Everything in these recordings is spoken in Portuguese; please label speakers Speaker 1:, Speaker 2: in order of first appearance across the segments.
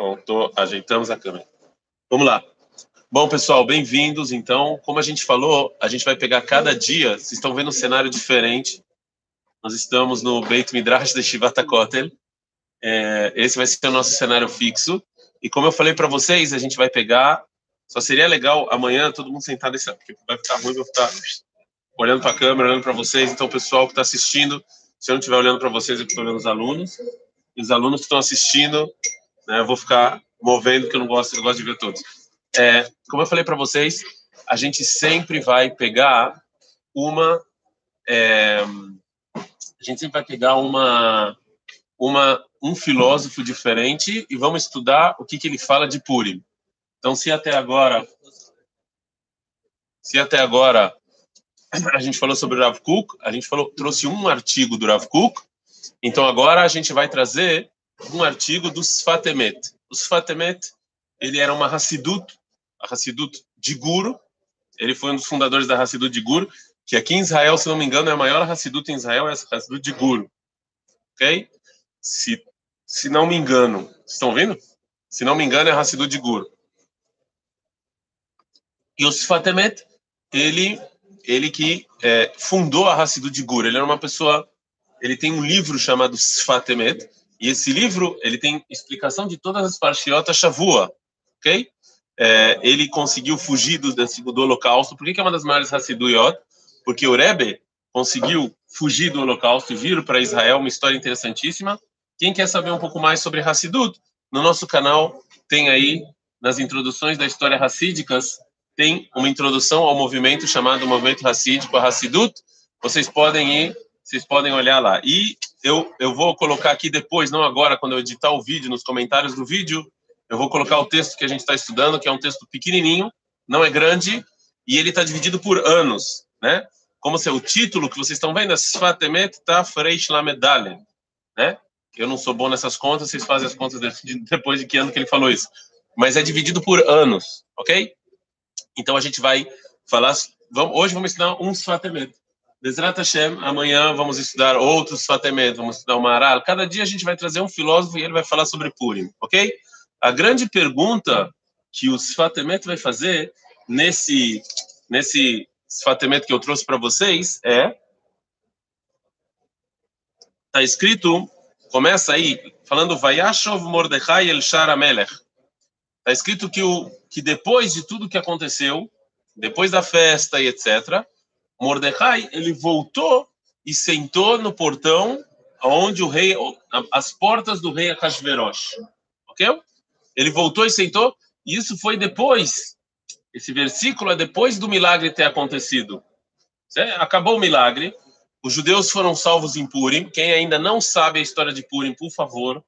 Speaker 1: Pronto, ajeitamos a câmera. Vamos lá. Bom, pessoal, bem-vindos. Então, como a gente falou, a gente vai pegar cada dia, vocês estão vendo um cenário diferente. Nós estamos no Beit Midrash de Shivata Kotel. É, esse vai ser o nosso cenário fixo. E como eu falei para vocês, a gente vai pegar. Só seria legal amanhã todo mundo sentar nesse, porque vai ficar ruim, vou ficar olhando para a câmera, olhando para vocês. Então, o pessoal que está assistindo, se eu não estiver olhando para vocês, eu estou olhando os alunos. E os alunos que estão assistindo, né, eu vou ficar movendo, que eu não gosto, eu gosto de ver todos. É, como eu falei para vocês, a gente sempre vai pegar uma. É, a gente sempre vai pegar uma, uma, um filósofo diferente e vamos estudar o que, que ele fala de Purim. Então, se até agora, se até agora a gente falou sobre o Rav Kuk, a gente falou, trouxe um artigo do Rav Kuk, então agora a gente vai trazer um artigo do Sfatemet. O Sfatemet, ele era uma Hassidut, a Hassidut de Guru, ele foi um dos fundadores da Hassidut de Guru, que aqui em Israel, se não me engano, é a maior Hassidut em Israel, é a Hassidut de Guru. Ok? Se, se não me engano, estão vendo? Se não me engano, é a Hassidut de Guru. E o Sfatemet, ele, ele que é, fundou a Hassidut de Guru, ele era uma pessoa, ele tem um livro chamado Sfatemet, e esse livro, ele tem explicação de todas as parshiotas Shavua, ok? É, ele conseguiu fugir do, do holocausto. Por que, que é uma das maiores Hassiduyot? Porque o Rebbe conseguiu fugir do holocausto e vir para Israel, uma história interessantíssima. Quem quer saber um pouco mais sobre Hassidut, no nosso canal tem aí, nas introduções da história Hassídicas, tem uma introdução ao movimento chamado Movimento Hassídico, a Hassidut. Vocês podem ir, vocês podem olhar lá. E eu, eu vou colocar aqui depois, não agora, quando eu editar o vídeo, nos comentários do vídeo, eu vou colocar o texto que a gente está estudando, que é um texto pequenininho, não é grande, e ele está dividido por anos, né? Como se o título que vocês estão vendo é Sfatemet Tafreish Lamedalen, né? Eu não sou bom nessas contas, vocês fazem as contas depois de que ano que ele falou isso. Mas é dividido por anos, ok? Então a gente vai falar. Vamos, hoje vamos ensinar um Sfatemet. Bezrat Hashem, amanhã vamos estudar outros Sfatemet, vamos estudar o Maral. Cada dia a gente vai trazer um filósofo e ele vai falar sobre Purim, ok? A grande pergunta que o Sfatemet vai fazer nesse, nesse Sfatemet que eu trouxe para vocês é. Está escrito, começa aí, falando Vayashov Mordechai El Shara Melech. Está escrito que, o, que depois de tudo que aconteceu, depois da festa e etc., Mordecai, ele voltou e sentou no portão onde o rei, as portas do rei Akashverosh. Ok? Ele voltou e sentou, e isso foi depois. Esse versículo é depois do milagre ter acontecido. Acabou o milagre, os judeus foram salvos em Purim. Quem ainda não sabe a história de Purim, por favor,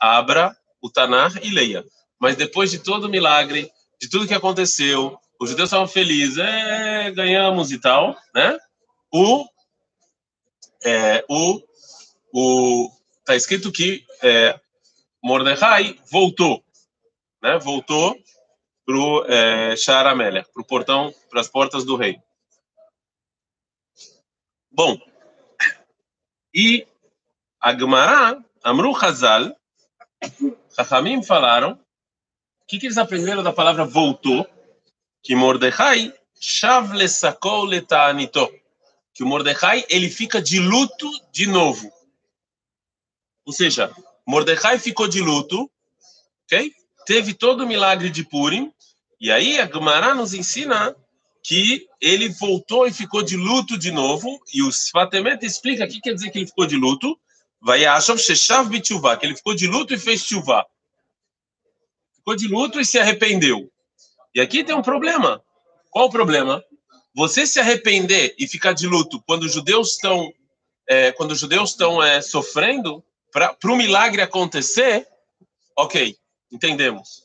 Speaker 1: abra o Tanar e leia. Mas depois de todo o milagre, de tudo que aconteceu, os judeus estavam felizes, é, ganhamos e tal, né? O, é, o, o, tá escrito que é, Mordecai voltou, né? Voltou pro é, Sharamelech, pro portão, para as portas do rei. Bom, e a Gemara, Amru Hazal, Chachamim falaram, o que, que eles aprenderam da palavra voltou? Que Mordecai shavle sacou leta'anito, que o Mordecai ele fica de luto de novo. Ou seja, Mordecai ficou de luto, ok? Teve todo o milagre de Purim, e aí a Gemara nos ensina que ele voltou e ficou de luto de novo, e o Sfatemet explica o que quer dizer que ele ficou de luto, vai achar que ele ficou de luto e fez chuva. Ficou de luto e se arrependeu. E aqui tem um problema. Qual o problema? Você se arrepender e ficar de luto quando os judeus estão é, quando os judeus estão é, sofrendo para o milagre acontecer, ok, entendemos.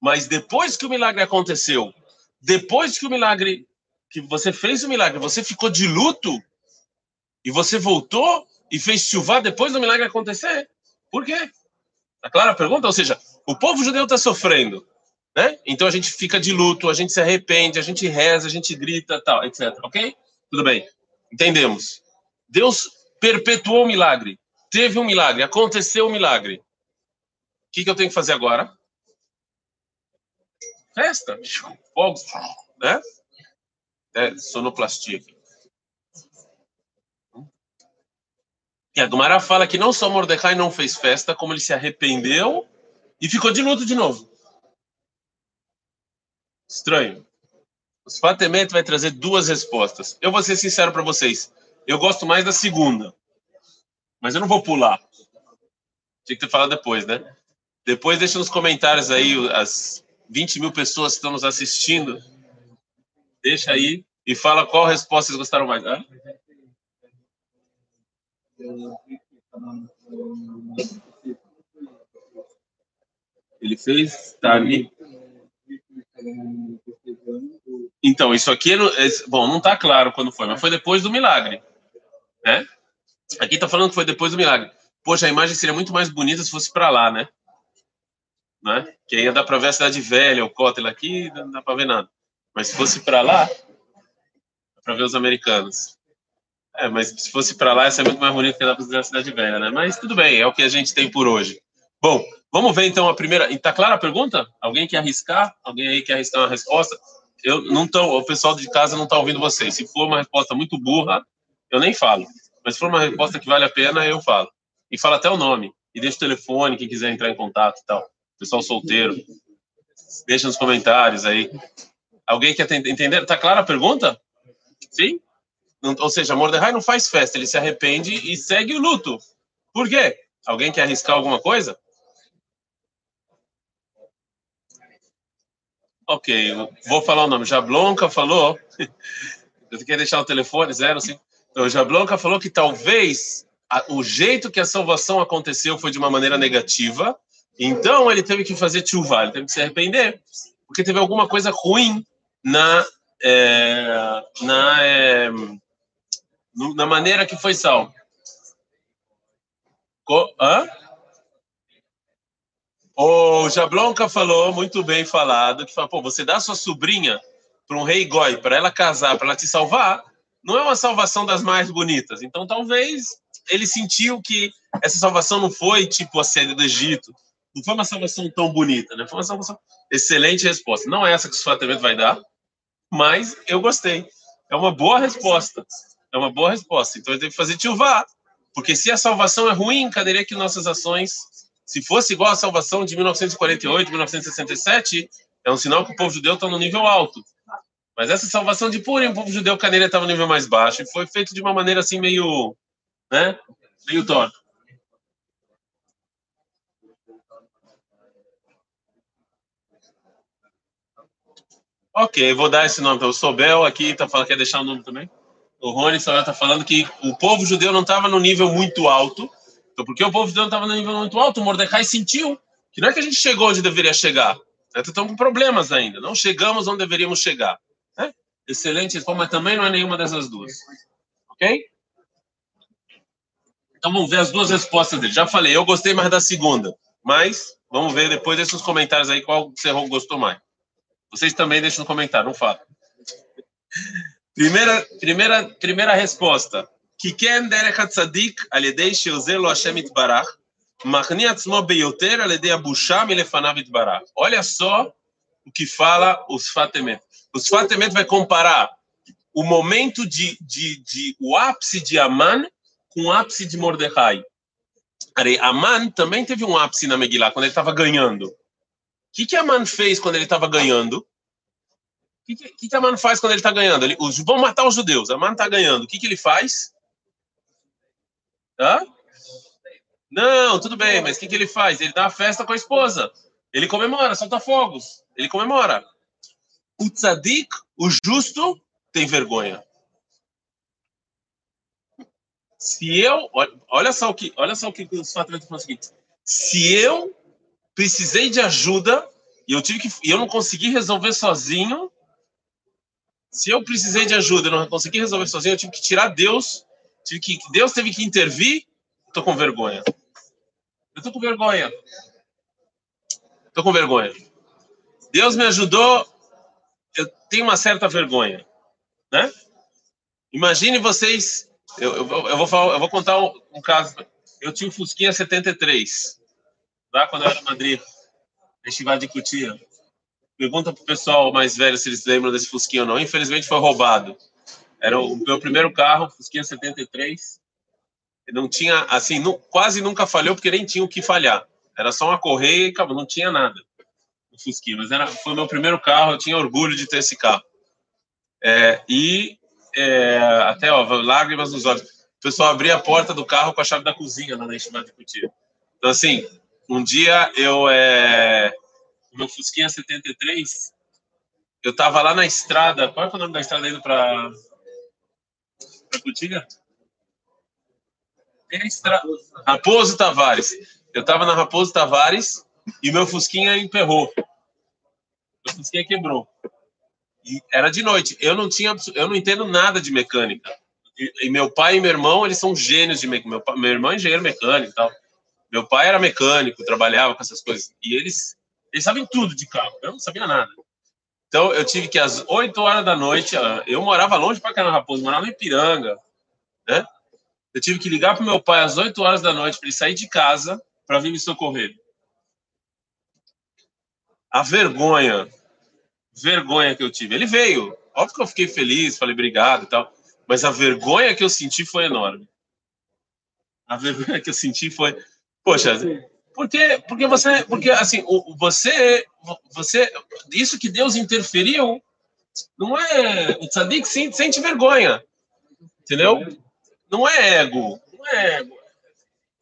Speaker 1: Mas depois que o milagre aconteceu, depois que o milagre que você fez o milagre, você ficou de luto e você voltou e fez chuva depois do milagre acontecer? Por quê? Tá clara a pergunta? Ou seja, o povo judeu está sofrendo. Né? Então a gente fica de luto, a gente se arrepende, a gente reza, a gente grita, tal, etc. Ok? Tudo bem. Entendemos. Deus perpetuou o milagre. Teve um milagre, aconteceu um milagre. que, que eu tenho que fazer agora? Festa, fogos, né? É, sonoplastia. E a Gumara fala que não só Mordecai não fez festa, como ele se arrependeu e ficou de luto de novo. Estranho. O Sfatemet vai trazer duas respostas. Eu vou ser sincero para vocês. Eu gosto mais da segunda. Mas eu não vou pular. Tinha que ter falado depois, né? Depois deixa nos comentários aí as 20 mil pessoas que estão nos assistindo. Deixa aí e fala qual resposta vocês gostaram mais. Ah? Ele fez, tá ali. Então, isso aqui, bom, não está claro quando foi, mas foi depois do milagre, né? Aqui está falando que foi depois do milagre. Poxa, a imagem seria muito mais bonita se fosse para lá, né? né? Que aí dar para ver a cidade velha, o cótel aqui, não dá para ver nada. Mas se fosse para lá, dá para ver os americanos. É, mas se fosse para lá, ia ser muito mais bonito que dá para ver a cidade velha, né? Mas tudo bem, é o que a gente tem por hoje. Bom, vamos ver então a primeira. Está clara a pergunta? Alguém quer arriscar? Alguém aí quer arriscar uma resposta? Eu não tô, o pessoal de casa não está ouvindo vocês. Se for uma resposta muito burra, eu nem falo. Mas se for uma resposta que vale a pena, eu falo. E falo até o nome. E deixa o telefone, quem quiser entrar em contato e tal pessoal solteiro. Deixa nos comentários aí. Alguém quer entender? Tá clara a pergunta? Sim? Ou seja, Mordecai não faz festa, ele se arrepende e segue o luto. Por quê? Alguém quer arriscar alguma coisa? Ok, vou falar o nome. Jablonka falou. Você quer deixar o telefone? Zero, sim. Então, Jablonka falou que talvez a, o jeito que a salvação aconteceu foi de uma maneira negativa então ele teve que fazer chuva, ele teve que se arrepender, porque teve alguma coisa ruim na é, na é, na maneira que foi salvo. Co Hã? O Jablonka falou, muito bem falado, que falou, pô, você dá sua sobrinha para um rei goi, para ela casar, para ela te salvar, não é uma salvação das mais bonitas. Então, talvez ele sentiu que essa salvação não foi tipo a sede do Egito, não foi uma salvação tão bonita, né? Foi uma salvação. Excelente resposta. Não é essa que o Sfatemento vai dar, mas eu gostei. É uma boa resposta. É uma boa resposta. Então eu tenho que fazer tchuvá. Porque se a salvação é ruim, cadê que nossas ações, se fosse igual a salvação de 1948, 1967, é um sinal que o povo judeu está no nível alto. Mas essa salvação de Purim, o povo judeu cadeira estava no nível mais baixo. E foi feito de uma maneira assim meio, né, meio torta. Ok, vou dar esse nome. Então, o Sobel aqui está falando, quer deixar o nome também? O Rony está falando que o povo judeu não estava no nível muito alto. Então, porque o povo judeu estava no nível muito alto, o Mordecai sentiu que não é que a gente chegou onde deveria chegar. Né? Estamos com problemas ainda. Não chegamos onde deveríamos chegar. Né? Excelente mas também não é nenhuma dessas duas. Ok? Então vamos ver as duas respostas dele. Já falei, eu gostei mais da segunda. Mas vamos ver depois desses comentários aí qual você gostou mais. Vocês também deixam no comentário, não fala. Primeira, primeira, primeira resposta. Kiken derech hatzadik al yedei sheozer lo Hashem itbarach, machni atzmo beyoter al yedei abusha milefanav itbarach. Olha só o que fala os Fatemet. Os Fatemet vai comparar o momento de, de, de o ápice de Aman com o ápice de Mordecai. Aman também teve um ápice na Megillah, quando ele estava ganhando que, que Aman fez quando ele estava ganhando? O que, que, que Aman faz quando ele está ganhando? Ele, os, vão matar os judeus. Aman está ganhando. O que, que ele faz? Hã? Não, tudo bem, mas o que, que ele faz? Ele dá a festa com a esposa. Ele comemora, solta fogos. Ele comemora. O tzadik, o justo, tem vergonha. Se eu, olha só o que, olha só o que os fatores falam o seguinte: se eu precisei de ajuda e eu tive que eu não consegui resolver sozinho. Se eu precisei de ajuda, e não consegui resolver sozinho, eu tive que tirar Deus, tive que Deus teve que intervir. Estou com vergonha. Eu estou com vergonha. Estou com vergonha. Deus me ajudou. Eu tenho uma certa vergonha, né? Imagine vocês. Eu, eu, eu vou falar, eu vou contar um, um caso. Eu tinha um Fusquinha 73 lá quando eu era Madrid, Festival de Cutia. Pergunta pro pessoal mais velho se eles lembram desse Fusquinha ou não. Infelizmente foi roubado. Era o meu primeiro carro, Fusquinha 73. Não tinha, assim, não, quase nunca falhou, porque nem tinha o que falhar. Era só uma correia e acabou, não tinha nada. O Fusquinha, mas era, foi meu primeiro carro, eu tinha orgulho de ter esse carro. É, e é, até, ó, lágrimas nos olhos. O pessoal abria a porta do carro com a chave da cozinha lá na Enchimada de Cutia. Então, assim, um dia eu, é, o meu Fusquinha 73, eu tava lá na estrada, qual é o nome da estrada indo para Cutia? É estra... Raposo Tavares. Eu tava na Raposo Tavares e meu Fusquinha emperrou. Meu Fusquinha quebrou. E era de noite. Eu não tinha, eu não entendo nada de mecânica. E, e meu pai e meu irmão, eles são gênios de mecânica. Meu, meu irmão é engenheiro mecânico e tal. Meu pai era mecânico, trabalhava com essas coisas. E eles, eles sabem tudo de carro. Eu não sabia nada. Então, eu tive que, às 8 horas da noite, eu morava longe para Cana Raposo, morava em Ipiranga, né? Eu tive que ligar para meu pai às 8 horas da noite para ele sair de casa para vir me socorrer. A vergonha, vergonha que eu tive. Ele veio. Óbvio que eu fiquei feliz, falei obrigado e tal. Mas a vergonha que eu senti foi enorme. A vergonha que eu senti foi, poxa, porque porque você, porque assim, você você isso que Deus interferiu não é o tzadik sente vergonha. Entendeu? Não é ego, não é ego.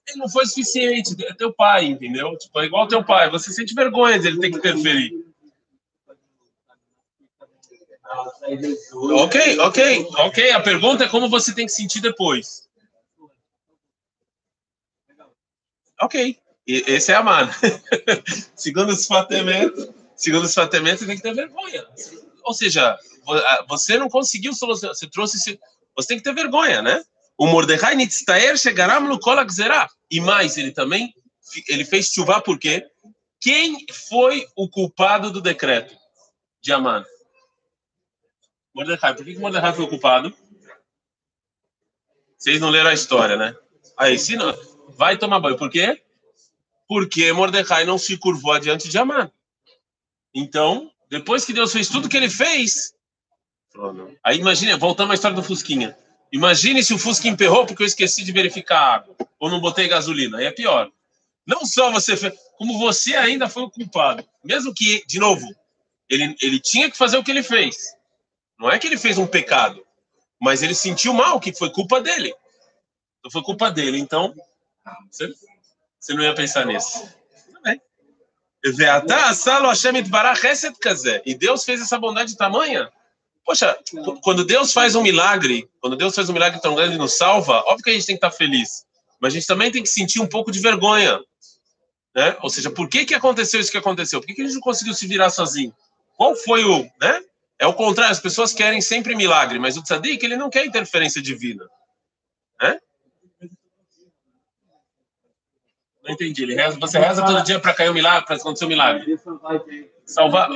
Speaker 1: Ele não foi suficiente, é teu pai, entendeu? Tipo, é igual teu pai, você sente vergonha de ele ter que interferir. Ok, ok, ok. A pergunta é como você tem que sentir depois. Ok, e, esse é amar. segundo os fatamentos, segundo os fatamentos, você tem que ter vergonha. Ou seja, você não conseguiu solucionar, você trouxe, você tem que ter vergonha, né? O Mordecai Nitztaer chegará no Kolak E mais, ele também ele fez chuva porque quem foi o culpado do decreto de Amã? Mordecai. Por que, que Mordecai foi o culpado? Vocês não leram a história, né? Aí, se não, vai tomar banho. Por quê? Porque Mordecai não se curvou diante de Amã. Então, depois que Deus fez tudo que ele fez, aí imagina, voltamos à história do Fusquinha. Imagine se o Fusca emperrou porque eu esqueci de verificar a água ou não botei gasolina. Aí é pior. Não só você fez, como você ainda foi o culpado. Mesmo que, de novo, ele, ele tinha que fazer o que ele fez. Não é que ele fez um pecado, mas ele sentiu mal, que foi culpa dele. Então foi culpa dele. Então, você, você não ia pensar nisso. E Deus fez essa bondade tamanha Poxa, quando Deus faz um milagre, quando Deus faz um milagre tão grande e nos salva, óbvio que a gente tem que estar feliz. Mas a gente também tem que sentir um pouco de vergonha. Né? Ou seja, por que, que aconteceu isso que aconteceu? Por que, que a gente não conseguiu se virar sozinho? Qual foi o. Né? É o contrário, as pessoas querem sempre milagre, mas o tzadik, ele não quer interferência divina. Né? Não entendi. Ele reza, você reza todo dia para cair um milagre, para acontecer um milagre. Salvar.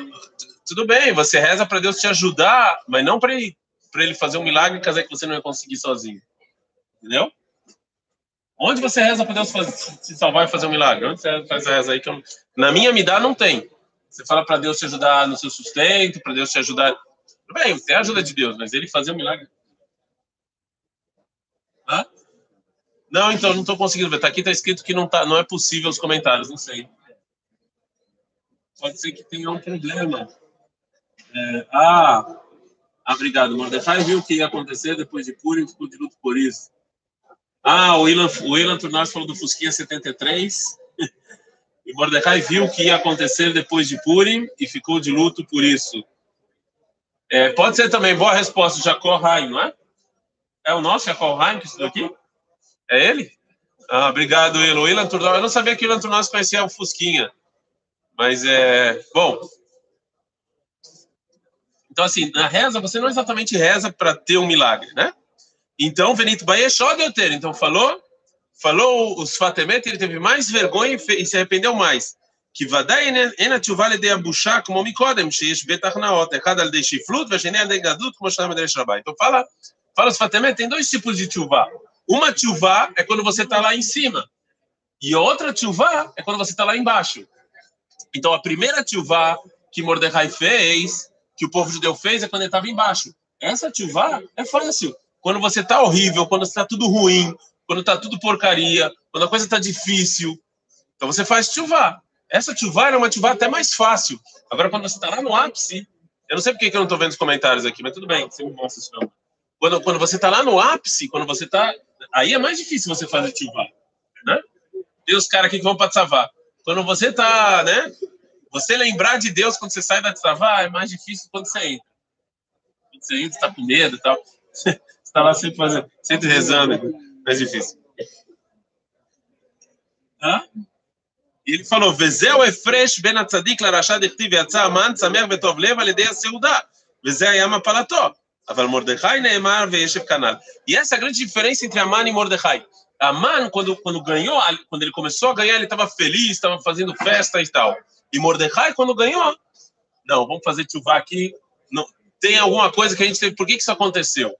Speaker 1: Tudo bem, você reza para Deus te ajudar, mas não para ele, ele fazer um milagre e que você não ia conseguir sozinho. Entendeu? Onde você reza para Deus se salvar e fazer um milagre? Onde você faz a reza aí? Que eu, na minha me dá, não tem. Você fala para Deus te ajudar no seu sustento, para Deus te ajudar. Tudo bem, tem a ajuda de Deus, mas ele fazer um milagre. Hã? Não, então, não estou conseguindo ver. Tá aqui está escrito que não, tá, não é possível os comentários, não sei. Pode ser que tenha um problema. É, ah, ah, obrigado. Mordecai viu o que ia acontecer depois de Purim, ficou de luto por isso. Ah, o Ilan, o Ilan Turnaz falou do Fusquinha 73. e Mordecai viu o que ia acontecer depois de Purim e ficou de luto por isso. É, pode ser também, boa resposta, Jacó Haim, não é? É o nosso Jacó Haim que estudou aqui? É ele? Ah, obrigado, Ilo. Ilan Turnau. Eu não sabia que o Ilan Turnau conhecia o Fusquinha. Mas é. Bom. Então, assim, na reza, você não exatamente reza para ter um milagre, né? Então, Benito Baechó deu ter. Então, falou. Falou os Fatemet, ele teve mais vergonha e se arrependeu mais. Que vadai en atchuva al yedei abusha como mikodem, sheish betach naot, echad al de shiflut, vasheni al de gadlut, como shalom al de Então, fala, fala os Fatemet, tem dois tipos de tchuvah uma chuva é quando você está lá em cima. E outra tchuvá é quando você está lá embaixo. Então, a primeira tchuvá que Mordecai fez, que o povo judeu fez, é quando ele estava embaixo. Essa tchuvá é fácil. Quando você está horrível, quando está tudo ruim, quando está tudo porcaria, quando a coisa está difícil. Então, você faz tchuvá. Essa tchuvá era uma tchuvá até mais fácil. Agora, quando você está lá no ápice, eu não sei porque que eu não estou vendo os comentários aqui, mas tudo bem, você me mostra isso não. Quando, quando você está lá no ápice, quando você está... Aí é mais difícil você fazer tchuvá, né? E os caras aqui que vão para Tzavá. Quando você está, né? Você lembrar de Deus quando você sai da Tzavá é mais difícil quando você entra. Quando você entra, está com medo e tal. Você está lá sempre, fazendo, sempre rezando, é mais difícil. Hã? E ele falou, וזהו הפרש בין הצדיק לרשע דכתיב יצא המן שמח וטוב לב על ידי הסעודה, וזה היה מפלתו. Aval Mordecai Neemar Veeshev Canal. E essa é a grande diferença entre Aman e Mordecai. Aman, quando, quando ganhou, quando ele começou a ganhar, ele estava feliz, estava fazendo festa e tal. E Mordecai, quando ganhou, não, vamos fazer chuvá aqui. Não, tem alguma coisa que a gente teve. Por que, que isso aconteceu?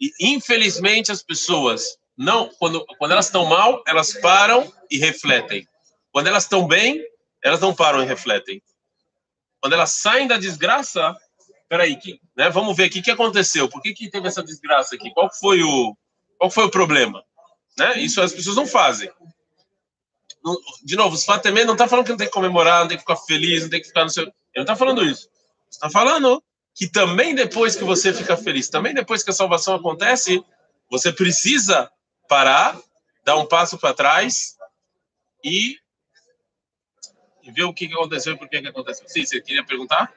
Speaker 1: E, infelizmente, as pessoas, não, quando, quando elas estão mal, elas param e refletem. Quando elas estão bem, elas não param e refletem. Quando elas saem da desgraça, peraí, que, né, vamos ver aqui o que aconteceu. Por que, que teve essa desgraça aqui? Qual foi o, qual foi o problema? Né? Isso as pessoas não fazem. De novo, os Fatemê não está falando que não tem que comemorar, não tem que ficar feliz, não tem que ficar no seu. Ele não está falando isso. Está falando que também depois que você fica feliz, também depois que a salvação acontece, você precisa parar, dar um passo para trás e, e, ver o que aconteceu e por que aconteceu. Sim, você queria perguntar?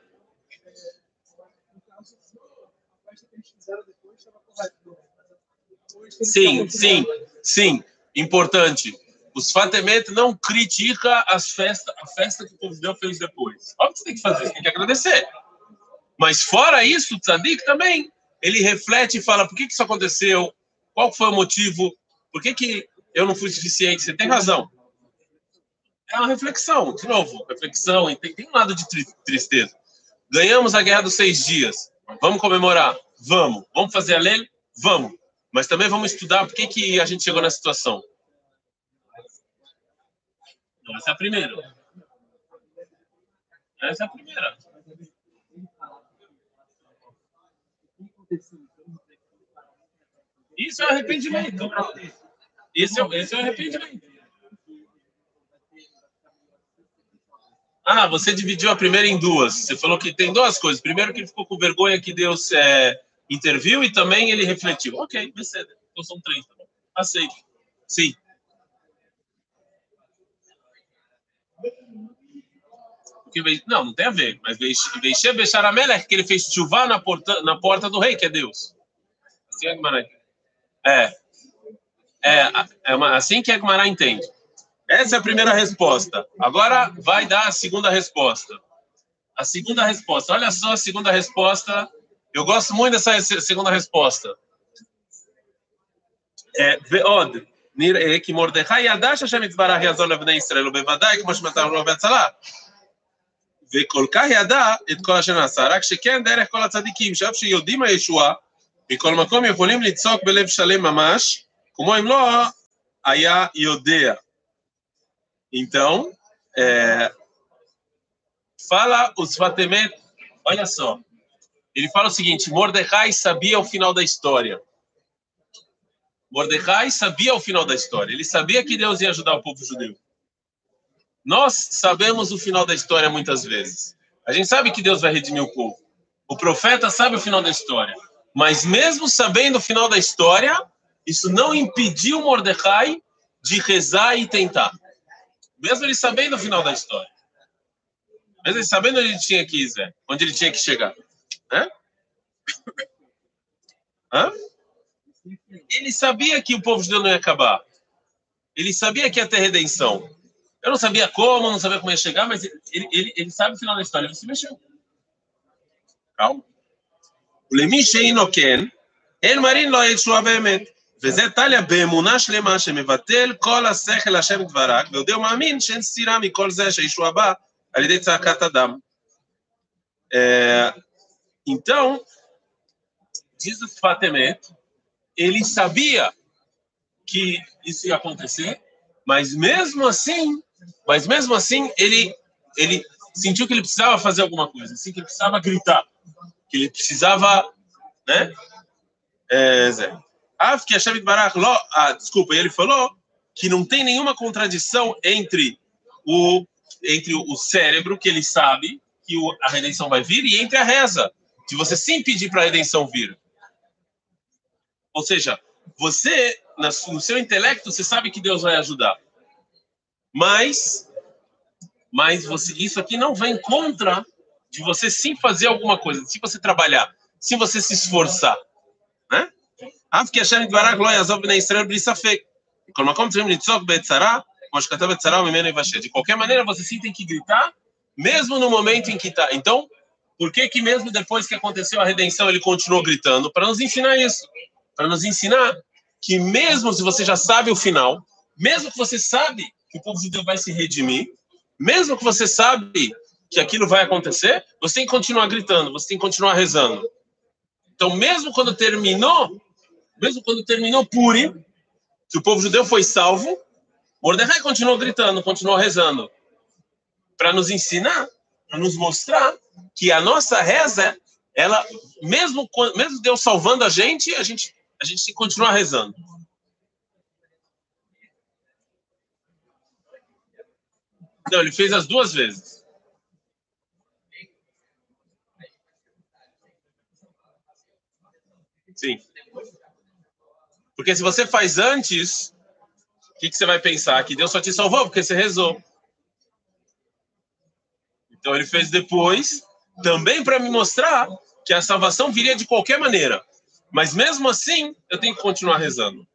Speaker 1: Sim, sim, sim. Importante. Os Fatemet não critica as festas, a festa que o povo Deus fez depois. Óbvio que você tem que fazer, você tem que agradecer. Mas fora isso, o Tzadik também, ele reflete e fala por que, que isso aconteceu, qual foi o motivo, por que, que eu não fui suficiente. Você tem razão. É uma reflexão, de novo, reflexão, tem, tem um lado de tristeza. Ganhamos a guerra dos seis dias. Vamos comemorar? Vamos. Vamos fazer a lei? Vamos. Mas também vamos estudar por que, que a gente chegou nessa situação. Não, essa é a primeira. Essa é a primeira. Isso é arrependimento. Isso é, esse é arrependimento. Ah, você dividiu a primeira em duas. Você falou que tem duas coisas. Primeiro, que ele ficou com vergonha que Deus é, interviu e também ele refletiu. Ok, beleza. Então são três, tá bom? Aceito. Sim. Não, não tem a ver. Mas Veishe Becharamela é que ele fez chuva na porta, na porta do rei, que é Deus. Assim é, é, é, é uma, assim que a Gemara entende. Essa é a primeira resposta. Agora vai dar a segunda resposta. A segunda resposta. Olha só a segunda resposta eu gosto muito dessa segunda resposta. ועוד, נראה כי מרדכי ידע שהשם יתברך יעזור לבני ישראל, ובוודאי כמו שמסר לו בהצלה. וכל כך ידע את כל אשר נעשה, רק שכן דרך כל הצדיקים, שאף שיודעים הישועה, מכל מקום יכולים לצעוק בלב שלם ממש, כמו אם לא היה יודע. Então, é, fala os Fatemet, olha só, Ele fala o seguinte: Mordecai sabia o final da história. Mordecai sabia o final da história. Ele sabia que Deus ia ajudar o povo judeu. Nós sabemos o final da história muitas vezes. A gente sabe que Deus vai redimir o povo. O profeta sabe o final da história. Mas mesmo sabendo o final da história, isso não impediu Mordecai de rezar e tentar. Mesmo ele sabendo o final da história. Mesmo ele sabendo onde ele tinha que ir, onde ele tinha que chegar. Hã? Hã? Ele sabia que o povo judeu não ia acabar. Ele sabia que ia ter redenção. Eu não sabia como, não sabia como ia chegar, mas ele, ele, ele sabe o final da história. Ele se mexeu. Calma. ולמי שאינו כן, אין מרין לו ישועה באמת. וזה טליה באמונה שלמה שמבטל כל השכל השם דברך, ויודע ומאמין שאין סתירה מכל זה שהישועה בא על ידי צעקת אדם. Então, diz o Fatemet, ele sabia que isso ia acontecer, Mas mesmo assim, mas mesmo assim, ele, ele sentiu que ele precisava fazer alguma coisa, assim, que ele precisava gritar, que ele precisava, né? É, Zé. Ah, que ah, desculpa, ele falou que não tem nenhuma contradição entre o entre o cérebro que ele sabe que a redenção vai vir e entre a reza, de você sim pedir para a redenção vir. Ou seja, você no seu intelecto você sabe que Deus vai ajudar, mas mas você, isso aqui não vem contra de você sim fazer alguma coisa, se você trabalhar, se você se esforçar, né? אף כי השם יתברך לא יעזוב בני ישראל בלי ספק. בכל מקום צריכים לצעוק בצרה, כמו שכתב בצרה וממנו יבשל. De qualquer maneira, você sim tem que gritar, mesmo no momento em que está. Então, por que que mesmo depois que aconteceu a redenção, ele continuou gritando? Para nos ensinar isso. Para nos ensinar que mesmo se você já sabe o final, mesmo que você sabe que o povo de Deus vai se redimir, mesmo que você sabe que aquilo vai acontecer, você tem que continuar gritando, você tem que continuar rezando. Então, mesmo quando terminou, mesmo quando terminou Puri, que o povo judeu foi salvo, Mordecai continuou gritando, continuou rezando, para nos ensinar, para nos mostrar que a nossa reza, ela, mesmo, mesmo Deus salvando a gente, a gente, a gente continuar rezando. Não, ele fez as duas vezes. Sim. Porque se você faz antes, o que, que você vai pensar? Que Deus só te salvou porque você rezou. Então ele fez depois, também para me mostrar que a salvação viria de qualquer maneira. Mas mesmo assim, eu tenho que continuar rezando.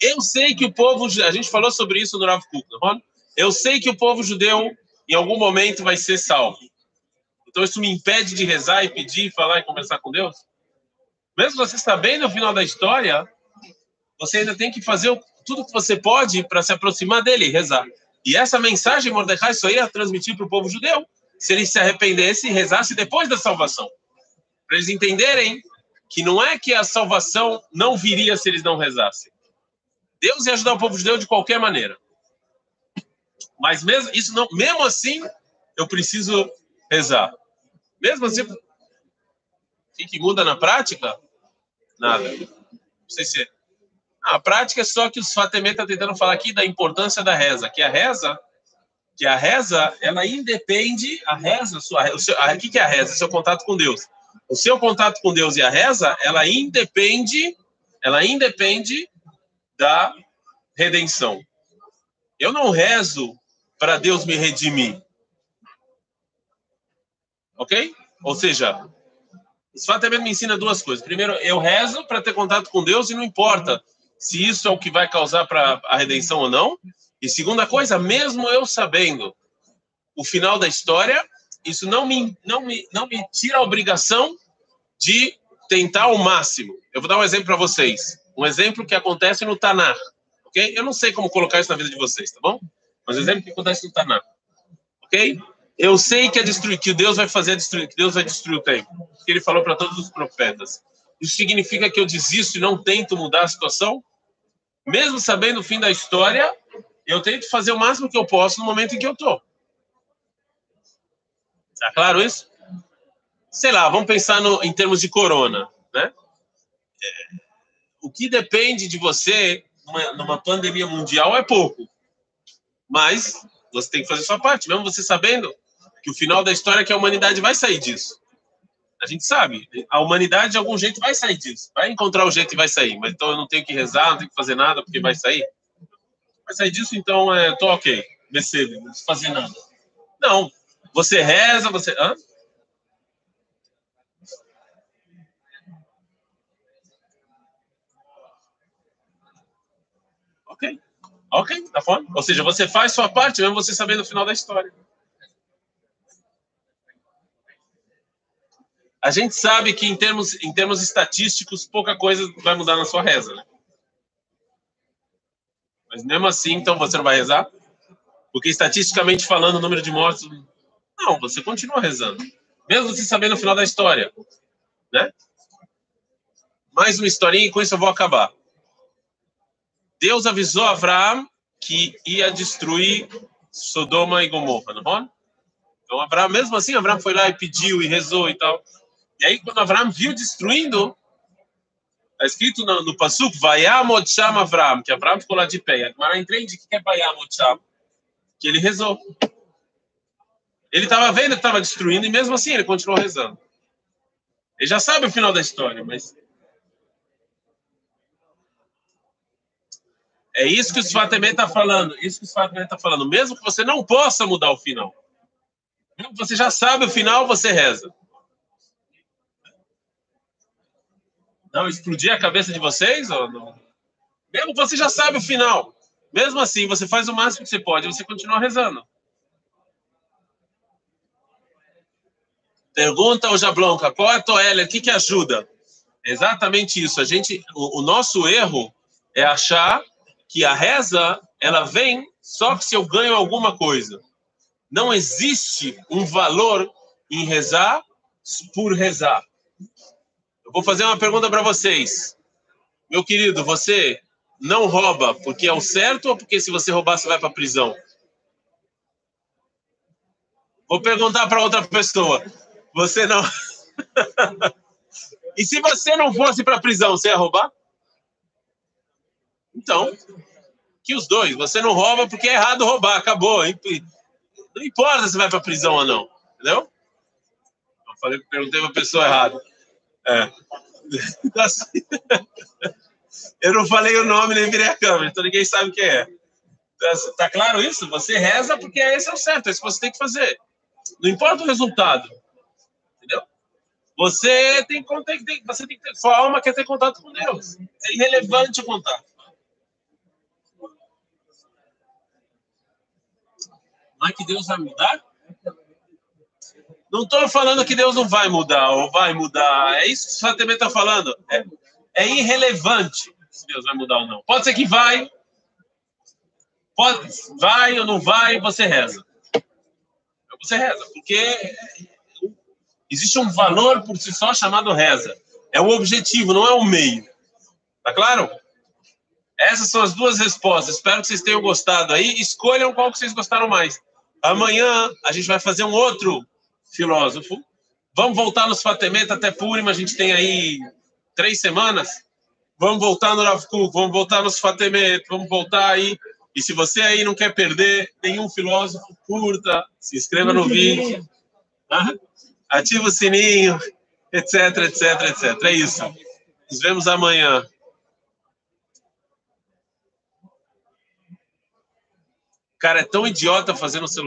Speaker 1: Eu sei que o povo, a gente falou sobre isso no Rav Kuk, não é? Eu sei que o povo judeu, em algum momento, vai ser salvo. Então, isso me impede de rezar e pedir, falar e conversar com Deus? Mesmo você sabendo o final da história, você ainda tem que fazer tudo que você pode para se aproximar dele, rezar. E essa mensagem Mordecai só ia transmitir para o povo judeu se ele se arrependesse e rezasse depois da salvação. Para eles entenderem que não é que a salvação não viria se eles não rezassem. Deus ia ajudar o povo judeu de qualquer maneira. Mas mesmo isso não, mesmo assim, eu preciso rezar. Mesmo assim, o que, que muda na prática? Nada. Não sei se é. a prática é só que os Fatemê está tentando falar aqui da importância da reza, que a reza, que a reza, ela independe, a reza, sua, o, seu, o que, que é a reza? O seu contato com Deus. O seu contato com Deus e a reza, ela independe, ela independe da redenção. Eu não rezo para Deus me redimir. Ok? Ou seja, fato também me ensina duas coisas. Primeiro, eu rezo para ter contato com Deus e não importa se isso é o que vai causar para a redenção ou não. E segunda coisa, mesmo eu sabendo o final da história, isso não me, não me, não me tira a obrigação de tentar ao máximo. Eu vou dar um exemplo para vocês. Um exemplo que acontece no Tanar. Ok? Eu não sei como colocar isso na vida de vocês, tá bom? Mas o exemplo que acontece no Taná. Ok? Eu sei que, destruir, que Deus vai fazer destruir, que Deus vai destruir o templo. Que ele falou para todos os profetas. Isso significa que eu desisto e não tento mudar a situação? Mesmo sabendo o fim da história, eu tento fazer o máximo que eu posso no momento em que eu estou. Tá claro isso? Sei lá, vamos pensar no, em termos de corona, né? É, o que depende de você numa, numa pandemia mundial é pouco. Mas você tem que fazer sua parte, mesmo você sabendo que o final da história é que a humanidade vai sair disso. A gente sabe, a humanidade de algum jeito vai sair disso. Vai encontrar o jeito e vai sair. Mas então eu não tenho que rezar, não tenho que fazer nada porque vai sair. Vai sair disso, então é, tô ok. Recebo, não fazer nada. Não. Você reza, você. Hã? Ok. Ok, tá bom. Ou seja, você faz sua parte, mesmo você sabendo o final da história. A gente sabe que em termos, em termos estatísticos, pouca coisa vai mudar na sua reza, né? Mas mesmo assim, então você não vai rezar? Porque estatisticamente falando, o número de mortos. Não, você continua rezando. Mesmo você sabendo o final da história. Né? Mais uma historinha e com isso eu vou acabar. Deus avisou Abraão que ia destruir Sodoma e Gomorra, não é? Então, Abraão, mesmo assim, Abraão foi lá e pediu e rezou e tal. E aí, quando Abraão viu destruindo, está escrito no, no Pasuk, Vayamot Sham Abraão, que Abraão ficou lá de pé. E a entende o que é Vayamot Sham, que ele rezou. Ele estava vendo que estava destruindo e mesmo assim ele continuou rezando. Ele já sabe o final da história, mas É isso que o Sfatemé está falando. Isso que o Sfatemé está falando. Mesmo que você não possa mudar o final. Mesmo que você já sabe o final, você reza. Não explodir a cabeça de vocês? Ou não? Mesmo você já sabe o final. Mesmo assim, você faz o máximo que você pode e você continua rezando. Pergunta ao Jablonca, qual é a toalha? O que, que ajuda? Exatamente isso. A gente, o, o nosso erro é achar que a reza ela vem só se eu ganho alguma coisa. Não existe um valor em rezar por rezar. Eu vou fazer uma pergunta para vocês. Meu querido, você não rouba porque é o certo ou porque se você roubar você vai para prisão? Vou perguntar para outra pessoa. Você não. e se você não fosse para prisão, você ia roubar? Então, que os dois. Você não rouba porque é errado roubar, acabou. Não importa se vai para prisão ou não, entendeu? Eu falei, perguntei para a pessoa errada. É. Eu não falei o nome nem virei a câmera, então ninguém sabe quem é. Tá, tá claro isso? Você reza porque esse é o certo, é isso que você tem que fazer. Não importa o resultado. Entendeu? Você tem, tem, você tem que ter, alma quer ter contato com Deus. É irrelevante o contato. Não é que Deus vai mudar? Não estou falando que Deus não vai mudar ou vai mudar. É isso que o Fatemé está falando. É, é, irrelevante se Deus vai mudar ou não. Pode ser que vai. Pode, vai ou não vai, você reza. Você reza, porque existe um valor por si só chamado reza. É o objetivo, não é o meio. Tá claro? Essas são as duas respostas. Espero que vocês tenham gostado aí. Escolham qual que vocês gostaram mais. Amanhã a gente vai fazer um outro filósofo. Vamos voltar nos Fatemeta até Purim. A gente tem aí três semanas. Vamos voltar no Rav Kuk, vamos voltar nos Fatemet, vamos voltar aí. E se você aí não quer perder nenhum filósofo, curta, se inscreva no vídeo, tá? ativa o sininho, etc, etc, etc. É isso. Nos vemos amanhã. cara é tão idiota fazendo celular.